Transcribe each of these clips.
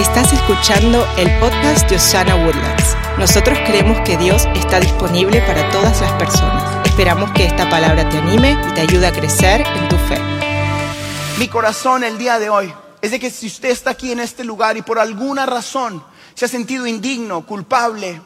Estás escuchando el podcast de Osana Woodlands. Nosotros creemos que Dios está disponible para todas las personas. Esperamos que esta palabra te anime y te ayude a crecer en tu fe. Mi corazón el día de hoy es de que si usted está aquí en este lugar y por alguna razón se ha sentido indigno, culpable,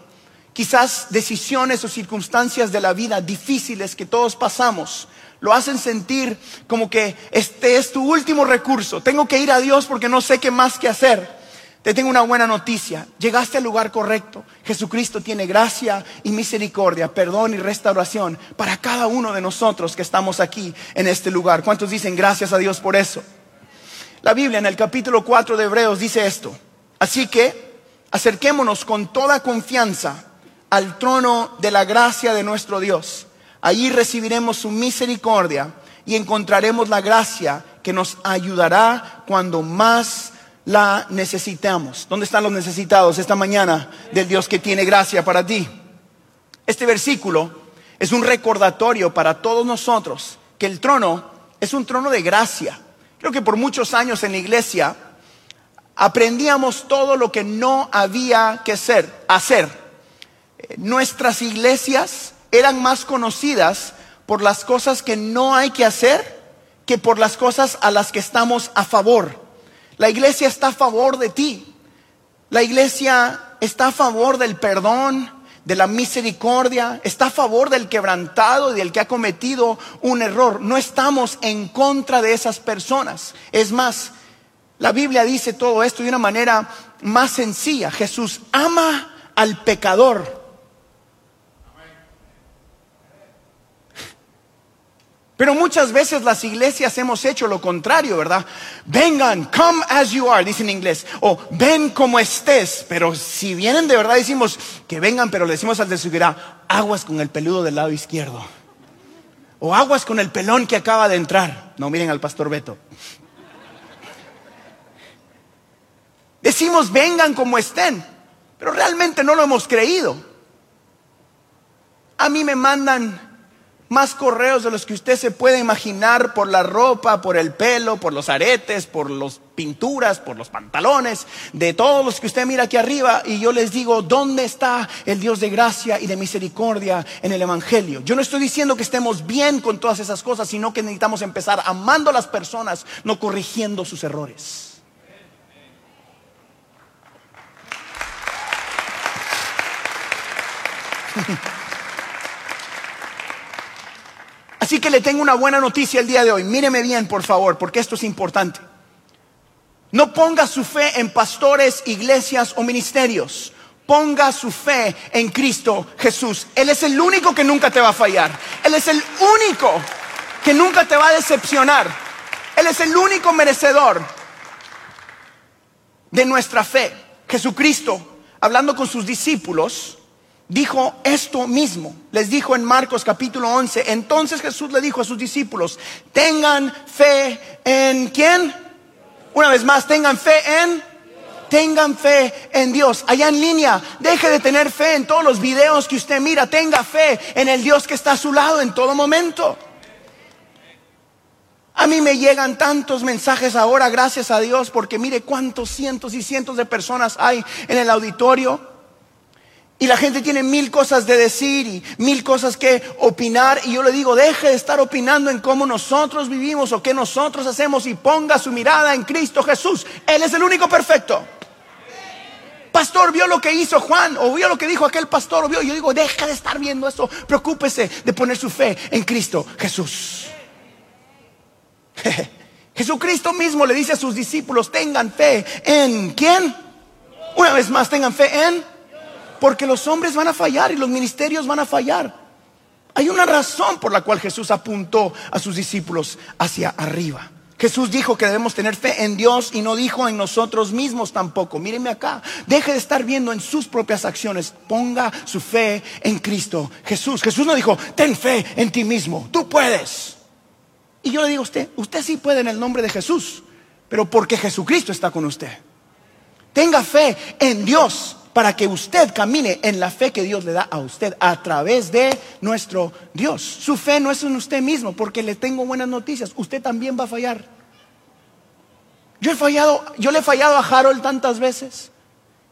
quizás decisiones o circunstancias de la vida difíciles que todos pasamos, lo hacen sentir como que este es tu último recurso. Tengo que ir a Dios porque no sé qué más que hacer. Te tengo una buena noticia. Llegaste al lugar correcto. Jesucristo tiene gracia y misericordia, perdón y restauración para cada uno de nosotros que estamos aquí en este lugar. ¿Cuántos dicen gracias a Dios por eso? La Biblia en el capítulo 4 de Hebreos dice esto. Así que acerquémonos con toda confianza al trono de la gracia de nuestro Dios. Allí recibiremos su misericordia y encontraremos la gracia que nos ayudará cuando más la necesitamos. ¿Dónde están los necesitados esta mañana del Dios que tiene gracia para ti? Este versículo es un recordatorio para todos nosotros que el trono es un trono de gracia. Creo que por muchos años en la iglesia aprendíamos todo lo que no había que hacer. hacer. Eh, nuestras iglesias eran más conocidas por las cosas que no hay que hacer que por las cosas a las que estamos a favor. La iglesia está a favor de ti. La iglesia está a favor del perdón, de la misericordia, está a favor del quebrantado y del que ha cometido un error. No estamos en contra de esas personas. Es más, la Biblia dice todo esto de una manera más sencilla. Jesús ama al pecador Pero muchas veces las iglesias hemos hecho lo contrario, ¿verdad? Vengan, come as you are, dice en inglés. O ven como estés. Pero si vienen de verdad, decimos que vengan, pero le decimos al de aguas con el peludo del lado izquierdo. O aguas con el pelón que acaba de entrar. No, miren al pastor Beto. Decimos vengan como estén, pero realmente no lo hemos creído. A mí me mandan más correos de los que usted se puede imaginar por la ropa, por el pelo, por los aretes, por las pinturas, por los pantalones, de todos los que usted mira aquí arriba. Y yo les digo, ¿dónde está el Dios de gracia y de misericordia en el Evangelio? Yo no estoy diciendo que estemos bien con todas esas cosas, sino que necesitamos empezar amando a las personas, no corrigiendo sus errores. Así que le tengo una buena noticia el día de hoy. Míreme bien, por favor, porque esto es importante. No ponga su fe en pastores, iglesias o ministerios. Ponga su fe en Cristo Jesús. Él es el único que nunca te va a fallar. Él es el único que nunca te va a decepcionar. Él es el único merecedor de nuestra fe. Jesucristo, hablando con sus discípulos, dijo esto mismo. Les dijo en Marcos capítulo 11. Entonces Jesús le dijo a sus discípulos, tengan fe en quién? Una vez más, tengan fe en... Tengan fe en Dios. Allá en línea, deje de tener fe en todos los videos que usted mira. Tenga fe en el Dios que está a su lado en todo momento. A mí me llegan tantos mensajes ahora, gracias a Dios, porque mire cuántos cientos y cientos de personas hay en el auditorio y la gente tiene mil cosas de decir y mil cosas que opinar. Y yo le digo, deje de estar opinando en cómo nosotros vivimos o qué nosotros hacemos y ponga su mirada en Cristo Jesús. Él es el único perfecto. Pastor, vio lo que hizo Juan o vio lo que dijo aquel pastor o vio. Yo digo, deja de estar viendo eso. Preocúpese de poner su fe en Cristo Jesús. Jesucristo mismo le dice a sus discípulos, tengan fe en quién. Una vez más, tengan fe en porque los hombres van a fallar y los ministerios van a fallar. Hay una razón por la cual Jesús apuntó a sus discípulos hacia arriba. Jesús dijo que debemos tener fe en Dios y no dijo en nosotros mismos tampoco. Mírenme acá, deje de estar viendo en sus propias acciones, ponga su fe en Cristo Jesús. Jesús no dijo, ten fe en ti mismo, tú puedes. Y yo le digo a usted, usted sí puede en el nombre de Jesús, pero porque Jesucristo está con usted. Tenga fe en Dios para que usted camine en la fe que Dios le da a usted a través de nuestro Dios. Su fe no es en usted mismo, porque le tengo buenas noticias. Usted también va a fallar. Yo he fallado, yo le he fallado a Harold tantas veces.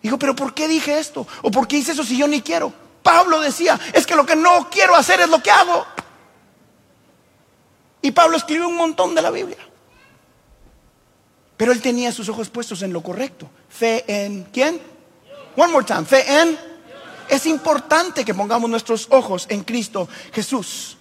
Digo, pero ¿por qué dije esto? ¿O por qué hice eso si yo ni quiero? Pablo decía, es que lo que no quiero hacer es lo que hago. Y Pablo escribió un montón de la Biblia. Pero él tenía sus ojos puestos en lo correcto. Fe en quién? One more time. Fe en. Es importante que pongamos nuestros ojos en Cristo Jesús.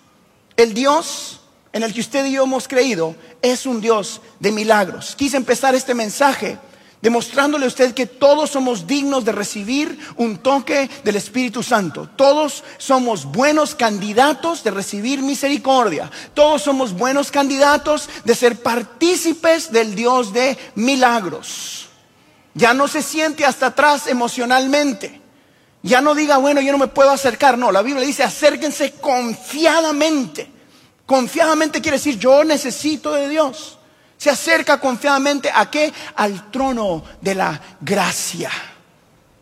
El Dios en el que usted y yo hemos creído es un Dios de milagros. Quise empezar este mensaje demostrándole a usted que todos somos dignos de recibir un toque del Espíritu Santo. Todos somos buenos candidatos de recibir misericordia. Todos somos buenos candidatos de ser partícipes del Dios de milagros. Ya no se siente hasta atrás emocionalmente. Ya no diga, bueno, yo no me puedo acercar. No, la Biblia dice, acérquense confiadamente. Confiadamente quiere decir, yo necesito de Dios se acerca confiadamente a qué? Al trono de la gracia.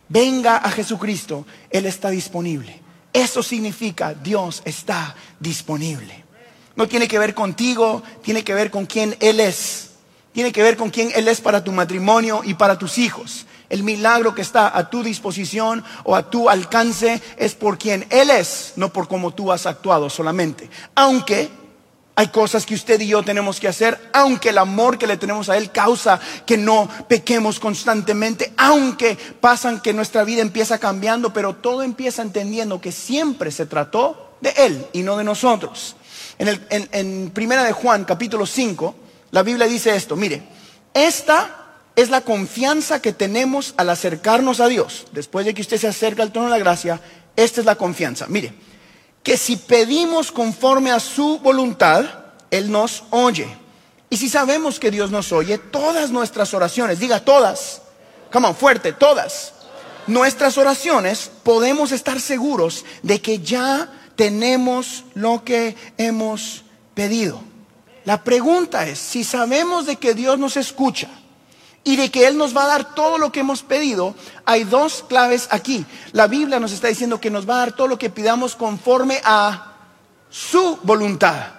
Venga a Jesucristo, Él está disponible. Eso significa Dios está disponible. No tiene que ver contigo, tiene que ver con quién Él es. Tiene que ver con quién Él es para tu matrimonio y para tus hijos. El milagro que está a tu disposición o a tu alcance es por quien Él es, no por cómo tú has actuado solamente. Aunque hay cosas que usted y yo tenemos que hacer, aunque el amor que le tenemos a Él causa que no pequemos constantemente, aunque pasan que nuestra vida empieza cambiando, pero todo empieza entendiendo que siempre se trató de Él y no de nosotros. En, el, en Primera de Juan, capítulo 5, la Biblia dice esto, mire, esta es la confianza que tenemos al acercarnos a Dios. Después de que usted se acerca al trono de la gracia, esta es la confianza. Mire, que si pedimos conforme a su voluntad, Él nos oye. Y si sabemos que Dios nos oye, todas nuestras oraciones, diga todas, come on, fuerte, todas, nuestras oraciones podemos estar seguros de que ya tenemos lo que hemos pedido. La pregunta es, si sabemos de que Dios nos escucha, y de que Él nos va a dar todo lo que hemos pedido, hay dos claves aquí. La Biblia nos está diciendo que nos va a dar todo lo que pidamos conforme a su voluntad.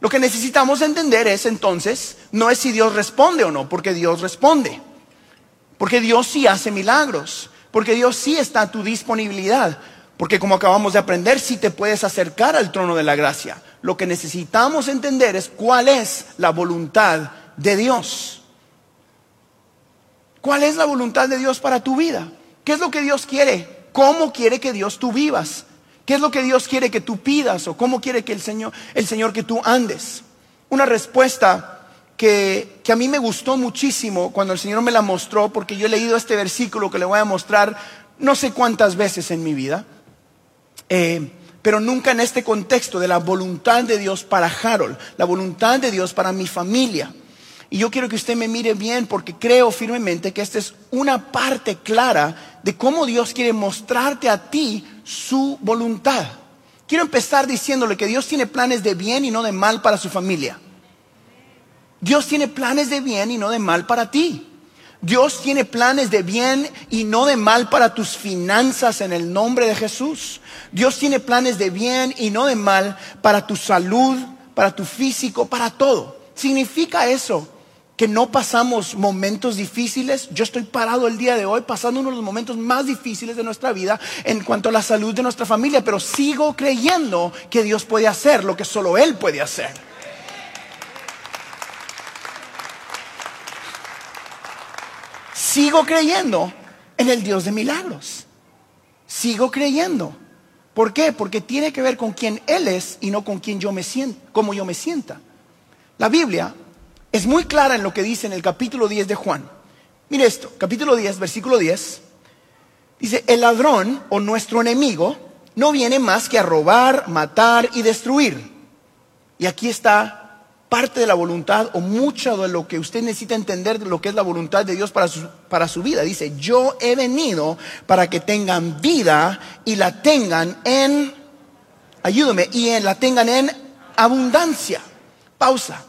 Lo que necesitamos entender es entonces, no es si Dios responde o no, porque Dios responde. Porque Dios sí hace milagros, porque Dios sí está a tu disponibilidad, porque como acabamos de aprender, sí te puedes acercar al trono de la gracia. Lo que necesitamos entender es cuál es la voluntad de Dios. ¿Cuál es la voluntad de Dios para tu vida? ¿Qué es lo que Dios quiere? ¿Cómo quiere que Dios tú vivas? ¿Qué es lo que Dios quiere que tú pidas o cómo quiere que el Señor, el Señor que tú andes? Una respuesta que, que, a mí me gustó muchísimo cuando el Señor me la mostró, porque yo he leído este versículo que le voy a mostrar no sé cuántas veces en mi vida, eh, pero nunca en este contexto de la voluntad de Dios para Harold, la voluntad de Dios para mi familia. Y yo quiero que usted me mire bien porque creo firmemente que esta es una parte clara de cómo Dios quiere mostrarte a ti su voluntad. Quiero empezar diciéndole que Dios tiene planes de bien y no de mal para su familia. Dios tiene planes de bien y no de mal para ti. Dios tiene planes de bien y no de mal para tus finanzas en el nombre de Jesús. Dios tiene planes de bien y no de mal para tu salud, para tu físico, para todo. Significa eso que no pasamos momentos difíciles. Yo estoy parado el día de hoy pasando uno de los momentos más difíciles de nuestra vida en cuanto a la salud de nuestra familia, pero sigo creyendo que Dios puede hacer lo que solo Él puede hacer. Sigo creyendo en el Dios de milagros. Sigo creyendo. ¿Por qué? Porque tiene que ver con quién Él es y no con quién yo me siento, cómo yo me sienta. La Biblia es muy clara en lo que dice en el capítulo 10 de Juan. Mire esto, capítulo 10, versículo 10. Dice, el ladrón o nuestro enemigo no viene más que a robar, matar y destruir. Y aquí está parte de la voluntad o mucho de lo que usted necesita entender de lo que es la voluntad de Dios para su, para su vida. Dice, yo he venido para que tengan vida y la tengan en, ayúdame, y en, la tengan en abundancia. Pausa.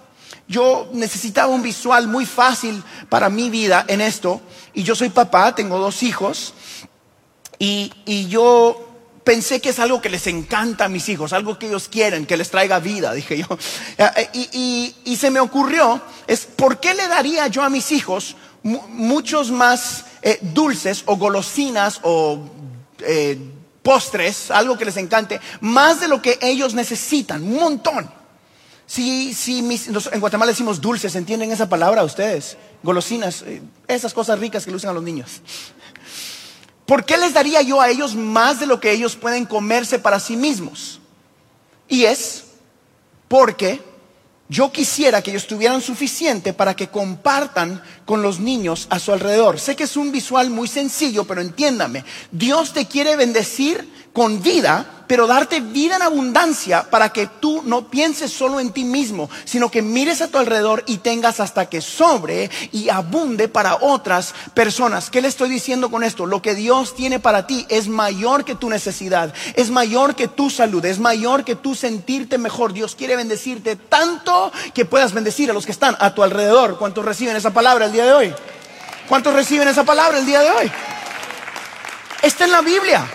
Yo necesitaba un visual muy fácil para mi vida en esto. Y yo soy papá, tengo dos hijos. Y, yo pensé que es algo que les encanta a mis hijos, algo que ellos quieren, que les traiga vida, dije yo. Eh, y, se me ocurrió, es, ¿por qué le daría yo a mis hijos muchos más eh, dulces o golosinas o eh, postres, algo que les encante, más de lo que ellos necesitan, un montón. Si, si en Guatemala decimos dulces, ¿entienden esa palabra ustedes? Golosinas, esas cosas ricas que le usan a los niños. ¿Por qué les daría yo a ellos más de lo que ellos pueden comerse para sí mismos? Y es porque yo quisiera que ellos tuvieran suficiente para que compartan con los niños a su alrededor. Sé que es un visual muy sencillo, pero entiéndame, Dios te quiere bendecir con vida, pero darte vida en abundancia para que tú no pienses solo en ti mismo, sino que mires a tu alrededor y tengas hasta que sobre y abunde para otras personas. ¿Qué le estoy diciendo con esto? Lo que Dios tiene para ti es mayor que tu necesidad, es mayor que tu salud, es mayor que tu sentirte mejor. Dios quiere bendecirte tanto que puedas bendecir a los que están a tu alrededor. ¿Cuántos reciben esa palabra el día de hoy? ¿Cuántos reciben esa palabra el día de hoy? Está en la Biblia.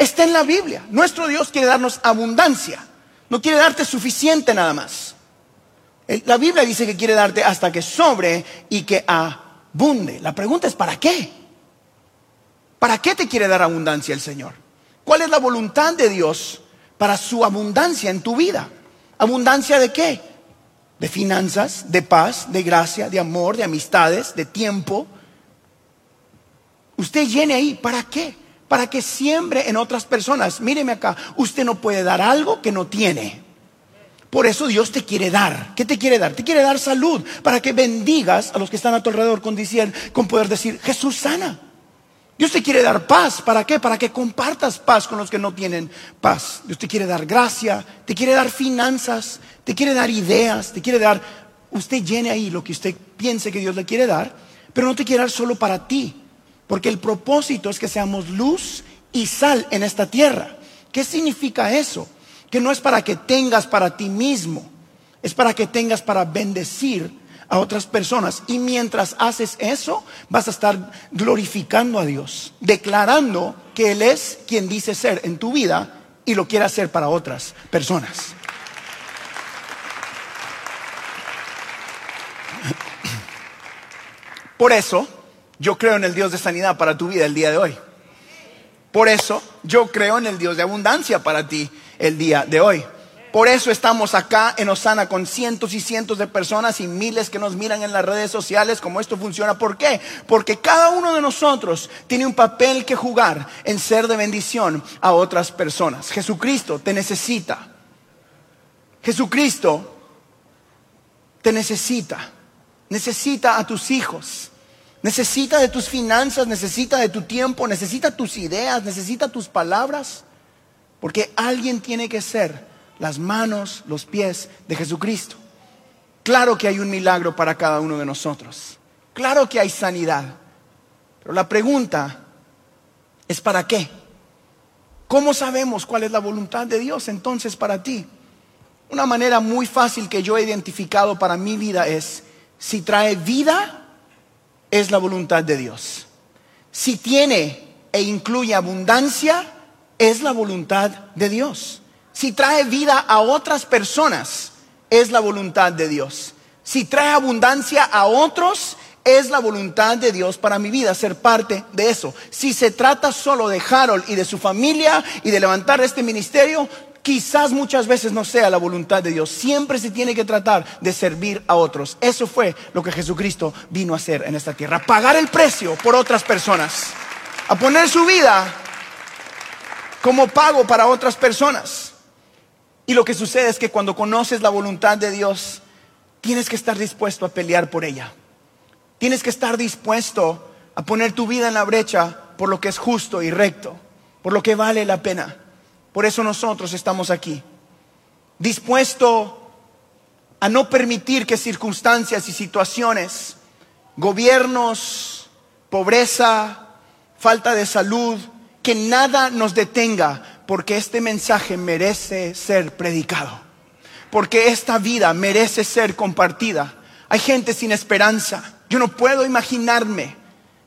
Está en la Biblia. Nuestro Dios quiere darnos abundancia. No quiere darte suficiente nada más. La Biblia dice que quiere darte hasta que sobre y que abunde. La pregunta es, ¿para qué? ¿Para qué te quiere dar abundancia el Señor? ¿Cuál es la voluntad de Dios para su abundancia en tu vida? ¿Abundancia de qué? De finanzas, de paz, de gracia, de amor, de amistades, de tiempo. Usted llene ahí, ¿para qué? Para que siembre en otras personas. Míreme acá, usted no puede dar algo que no tiene. Por eso Dios te quiere dar. ¿Qué te quiere dar? Te quiere dar salud para que bendigas a los que están a tu alrededor con, con poder decir, Jesús sana. Dios te quiere dar paz. ¿Para qué? Para que compartas paz con los que no tienen paz. Dios te quiere dar gracia, te quiere dar finanzas, te quiere dar ideas, te quiere dar... Usted llene ahí lo que usted piense que Dios le quiere dar, pero no te quiere dar solo para ti. Porque el propósito es que seamos luz y sal en esta tierra. ¿Qué significa eso? Que no es para que tengas para ti mismo, es para que tengas para bendecir a otras personas. Y mientras haces eso, vas a estar glorificando a Dios, declarando que Él es quien dice ser en tu vida y lo quiere hacer para otras personas. Por eso, yo creo en el Dios de sanidad para tu vida el día de hoy. Por eso yo creo en el Dios de abundancia para ti el día de hoy. Por eso estamos acá en Osana con cientos y cientos de personas y miles que nos miran en las redes sociales cómo esto funciona. ¿Por qué? Porque cada uno de nosotros tiene un papel que jugar en ser de bendición a otras personas. Jesucristo te necesita. Jesucristo te necesita. Necesita a tus hijos. Necesita de tus finanzas, necesita de tu tiempo, necesita tus ideas, necesita tus palabras. Porque alguien tiene que ser las manos, los pies de Jesucristo. Claro que hay un milagro para cada uno de nosotros. Claro que hay sanidad. Pero la pregunta es ¿para qué? ¿Cómo sabemos cuál es la voluntad de Dios entonces para ti? Una manera muy fácil que yo he identificado para mi vida es si trae vida es la voluntad de Dios. Si tiene e incluye abundancia, es la voluntad de Dios. Si trae vida a otras personas, es la voluntad de Dios. Si trae abundancia a otros, es la voluntad de Dios para mi vida, ser parte de eso. Si se trata solo de Harold y de su familia y de levantar este ministerio, quizás muchas veces no sea la voluntad de Dios. Siempre se tiene que tratar de servir a otros. Eso fue lo que Jesucristo vino a hacer en esta tierra. Pagar el precio por otras personas. A poner su vida como pago para otras personas. Y lo que sucede es que cuando conoces la voluntad de Dios, tienes que estar dispuesto a pelear por ella. Tienes que estar dispuesto a poner tu vida en la brecha por lo que es justo y recto, por lo que vale la pena. Por eso nosotros estamos aquí, dispuesto a no permitir que circunstancias y situaciones, gobiernos, pobreza, falta de salud, que nada nos detenga, porque este mensaje merece ser predicado, porque esta vida merece ser compartida. Hay gente sin esperanza. Yo no puedo imaginarme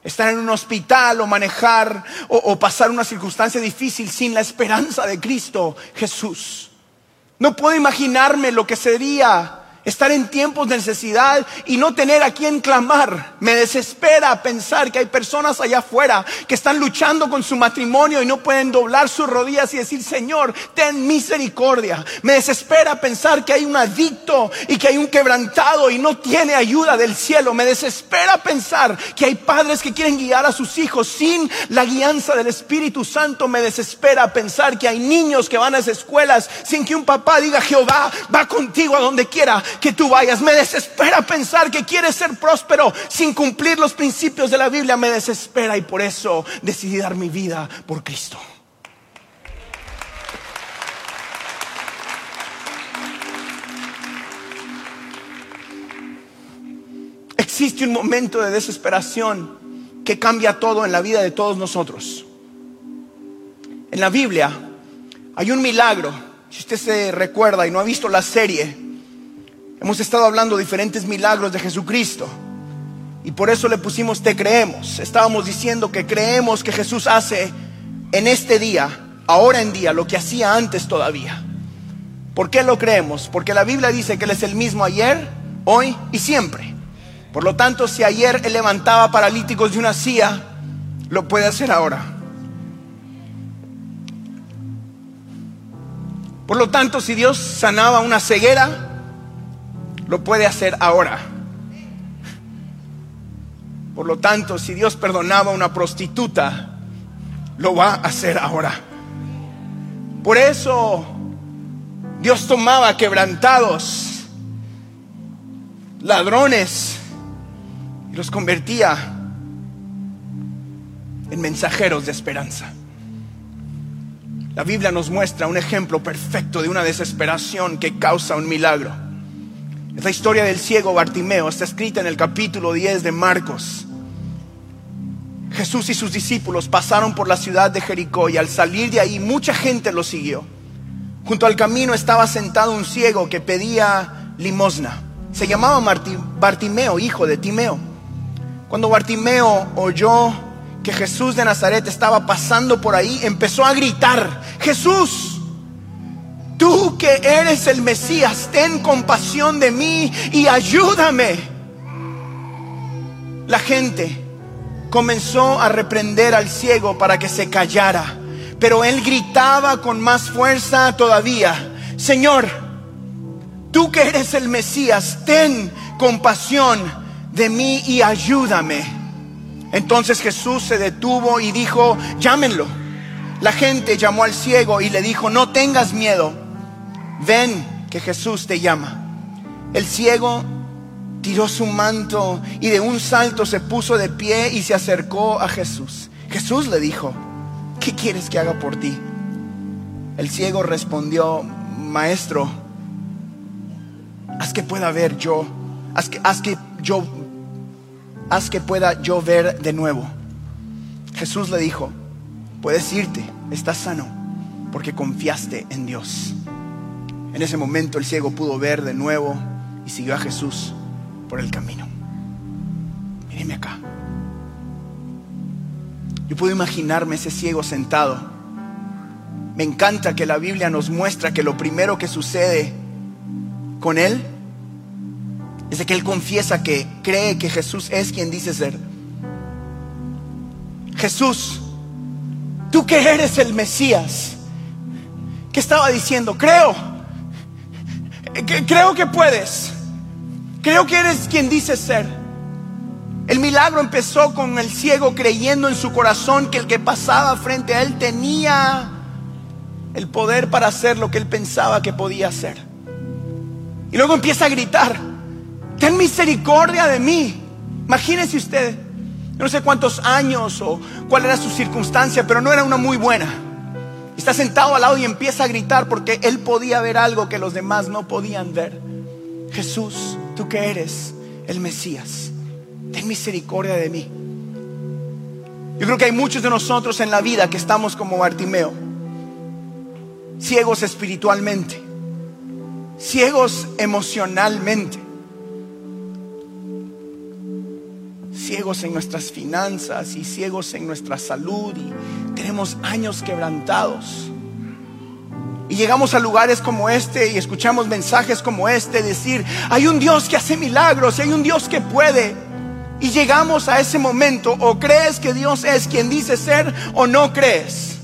estar en un hospital o manejar o, o, pasar una circunstancia difícil sin la esperanza de Cristo Jesús. No puedo imaginarme lo que sería estar en tiempos de necesidad y no tener a quien clamar. Me desespera pensar que hay personas allá afuera que están luchando con su matrimonio y no pueden doblar sus rodillas y decir, Señor, ten misericordia. Me desespera pensar que hay un adicto y que hay un quebrantado y no tiene ayuda del cielo. Me desespera pensar que hay padres que quieren guiar a sus hijos sin la guianza del Espíritu Santo. Me desespera pensar que hay niños que van a las escuelas sin que un papá diga, Jehová va contigo a donde quiera que tú vayas. Me desespera pensar que quieres ser próspero sin cumplir los principios de la Biblia. Me desespera y por eso decidí dar mi vida por Cristo. Existe un momento de desesperación que cambia todo en la vida de todos nosotros. En la Biblia hay un milagro, si usted se recuerda y no ha visto la serie, Hemos estado hablando de diferentes milagros de Jesucristo. Y por eso le pusimos te creemos. Estábamos diciendo que creemos que Jesús hace en este día, ahora en día, lo que hacía antes todavía. ¿Por qué lo creemos? Porque la Biblia dice que Él es el mismo ayer, hoy y siempre. Por lo tanto, si ayer Él levantaba paralíticos de una silla, lo puede hacer ahora. Por lo tanto, si Dios sanaba una ceguera, lo puede hacer ahora. Por lo tanto, si Dios perdonaba a una prostituta, lo va a hacer ahora. Por eso Dios tomaba quebrantados, ladrones, y los convertía en mensajeros de esperanza. La Biblia nos muestra un ejemplo perfecto de una desesperación que causa un milagro. Esta historia del ciego Bartimeo está escrita en el capítulo 10 de Marcos. Jesús y sus discípulos pasaron por la ciudad de Jericó y al salir de ahí mucha gente lo siguió. Junto al camino estaba sentado un ciego que pedía limosna. Se llamaba Bartimeo, hijo de Timeo. Cuando Bartimeo oyó que Jesús de Nazaret estaba pasando por ahí, empezó a gritar, Jesús, Tú que eres el Mesías, ten compasión de mí y ayúdame. La gente comenzó a reprender al ciego para que se callara, pero él gritaba con más fuerza todavía, Señor, tú que eres el Mesías, ten compasión de mí y ayúdame. Entonces Jesús se detuvo y dijo, llámenlo. La gente llamó al ciego y le dijo, no tengas miedo ven que Jesús te llama. El ciego tiró su manto y de un salto se puso de pie y se acercó a Jesús. Jesús le dijo, ¿qué quieres que haga por ti? El ciego respondió, maestro, haz que pueda ver yo, haz que, yo, haz que pueda yo ver de nuevo. Jesús le dijo, puedes irte, estás sano, porque confiaste en Dios. En ese momento el ciego pudo ver de nuevo y siguió a Jesús por el camino. Míreme acá. Yo puedo imaginarme ese ciego sentado. Me encanta que la Biblia nos muestra que lo primero que sucede con él es de que él confiesa que cree que Jesús es quien dice ser. Jesús, tú que eres el Mesías, ¿qué estaba diciendo? Creo Creo que puedes. Creo que eres quien dices ser. El milagro empezó con el ciego creyendo en su corazón que el que pasaba frente a él tenía el poder para hacer lo que él pensaba que podía hacer. Y luego empieza a gritar, ten misericordia de mí. Imagínense usted, no sé cuántos años o cuál era su circunstancia, pero no era una muy buena. Está sentado al lado y empieza a gritar porque él podía ver algo que los demás no podían ver. Jesús, tú que eres el Mesías, ten misericordia de mí. Yo creo que hay muchos de nosotros en la vida que estamos como Bartimeo, ciegos espiritualmente, ciegos emocionalmente, ciegos en nuestras finanzas y ciegos en nuestra salud y tenemos años quebrantados. Y llegamos a lugares como este y escuchamos mensajes como este decir, hay un Dios que hace milagros, hay un Dios que puede. Y llegamos a ese momento, o crees que Dios es quien dice ser o no crees.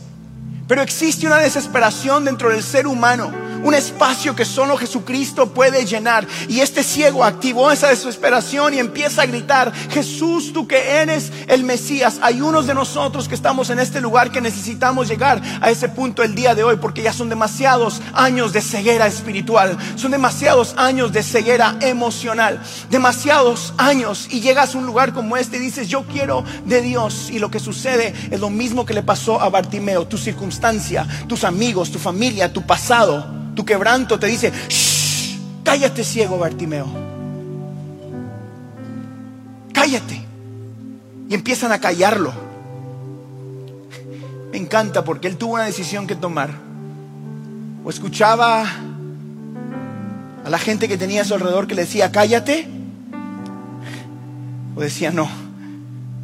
Pero existe una desesperación dentro del ser humano un espacio que solo Jesucristo puede llenar. Y este ciego activó esa desesperación y empieza a gritar, Jesús, tú que eres el Mesías. Hay unos de nosotros que estamos en este lugar que necesitamos llegar a ese punto el día de hoy porque ya son demasiados años de ceguera espiritual, son demasiados años de ceguera emocional, demasiados años y llegas a un lugar como este y dices, yo quiero de Dios y lo que sucede es lo mismo que le pasó a Bartimeo, tu circunstancia, tus amigos, tu familia, tu pasado tu quebranto te dice, Shh, cállate ciego Bartimeo. Cállate. Y empiezan a callarlo. Me encanta porque él tuvo una decisión que tomar. O escuchaba a la gente que tenía a su alrededor que le decía, cállate. O decía, no,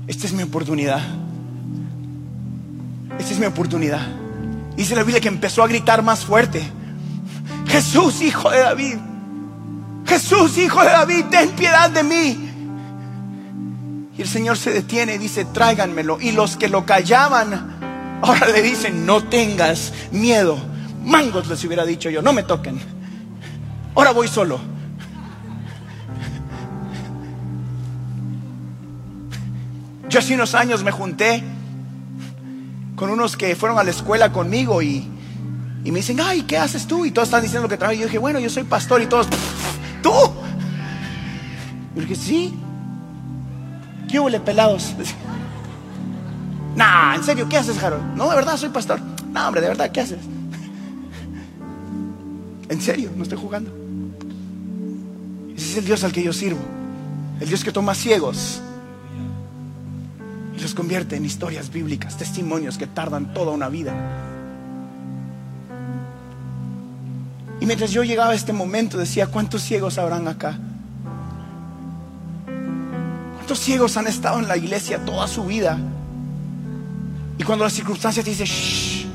esta es mi oportunidad. Esta es mi oportunidad. Dice la Biblia que empezó a gritar más fuerte. Jesús, hijo de David. Jesús, hijo de David, ten piedad de mí. Y el Señor se detiene y dice, tráiganmelo. Y los que lo callaban, ahora le dicen, no tengas miedo. Mangos les hubiera dicho yo, no me toquen. Ahora voy solo. Yo hace unos años me junté con unos que fueron a la escuela conmigo y y me dicen, ay, ¿qué haces tú? Y todos están diciendo lo que trabajo. Y yo dije, bueno, yo soy pastor y todos, ¿tú? Yo dije, sí. ¿Qué huele pelados? Nah, en serio, ¿qué haces, Harold? No, de verdad, soy pastor. No, hombre, de verdad, ¿qué haces? En serio, no estoy jugando. Ese es el Dios al que yo sirvo. El Dios que toma ciegos y los convierte en historias bíblicas, testimonios que tardan toda una vida. Y mientras yo llegaba a este momento decía, ¿cuántos ciegos habrán acá? ¿Cuántos ciegos han estado en la iglesia toda su vida? Y cuando las circunstancias te dicen, shh,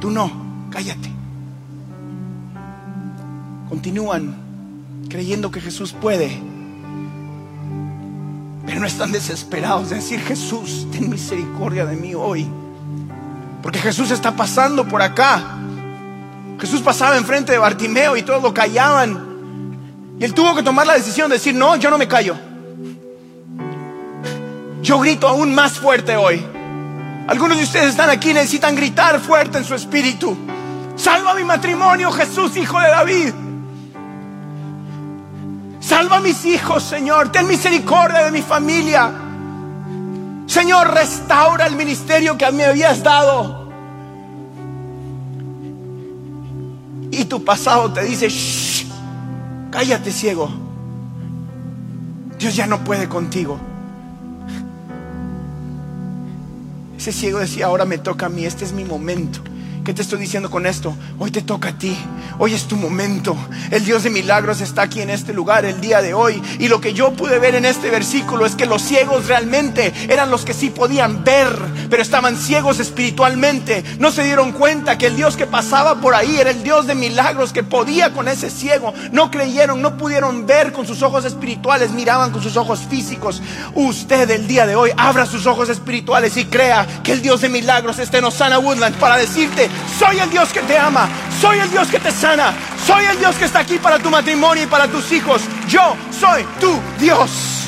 tú no, cállate. Continúan creyendo que Jesús puede, pero no están desesperados de decir, Jesús, ten misericordia de mí hoy. Porque Jesús está pasando por acá. Jesús pasaba enfrente de Bartimeo y todos lo callaban. Y él tuvo que tomar la decisión de decir, no, yo no me callo. Yo grito aún más fuerte hoy. Algunos de ustedes están aquí y necesitan gritar fuerte en su espíritu. Salva mi matrimonio, Jesús, hijo de David. Salva a mis hijos, Señor. Ten misericordia de mi familia. Señor, restaura el ministerio que me habías dado. Tu pasado te dice, cállate ciego. Dios ya no puede contigo. Ese ciego decía, ahora me toca a mí, este es mi momento. ¿Qué te estoy diciendo con esto? Hoy te toca a ti. Hoy es tu momento. El Dios de milagros está aquí en este lugar el día de hoy. Y lo que yo pude ver en este versículo es que los ciegos realmente eran los que sí podían ver, pero estaban ciegos espiritualmente. No se dieron cuenta que el Dios que pasaba por ahí era el Dios de milagros que podía con ese ciego. No creyeron, no pudieron ver con sus ojos espirituales, miraban con sus ojos físicos. Usted el día de hoy abra sus ojos espirituales y crea que el Dios de milagros está en Osana Woodland para decirte, soy el Dios que te ama, soy el Dios que te sana, soy el Dios que está aquí para tu matrimonio y para tus hijos. Yo soy tu Dios.